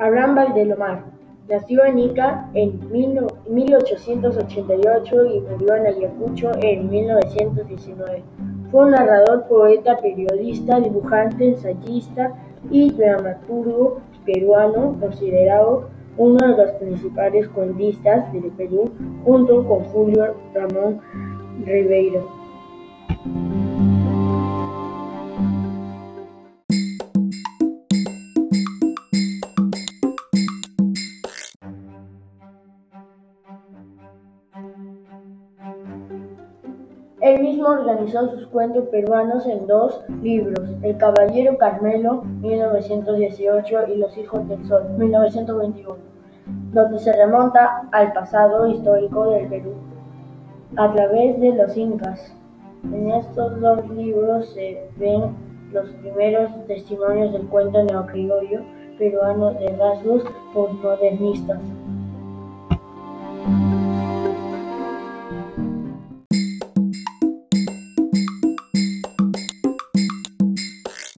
Abraham Valdelomar nació en Ica en 1888 y murió en Ayacucho en 1919. Fue un narrador, poeta, periodista, dibujante, ensayista y dramaturgo peruano, considerado uno de los principales cuentistas del Perú, junto con Julio Ramón Ribeiro. Él mismo organizó sus cuentos peruanos en dos libros, El Caballero Carmelo, 1918, y Los Hijos del Sol, 1921, donde se remonta al pasado histórico del Perú a través de los incas. En estos dos libros se ven los primeros testimonios del cuento neocriollo peruano de rasgos postmodernistas.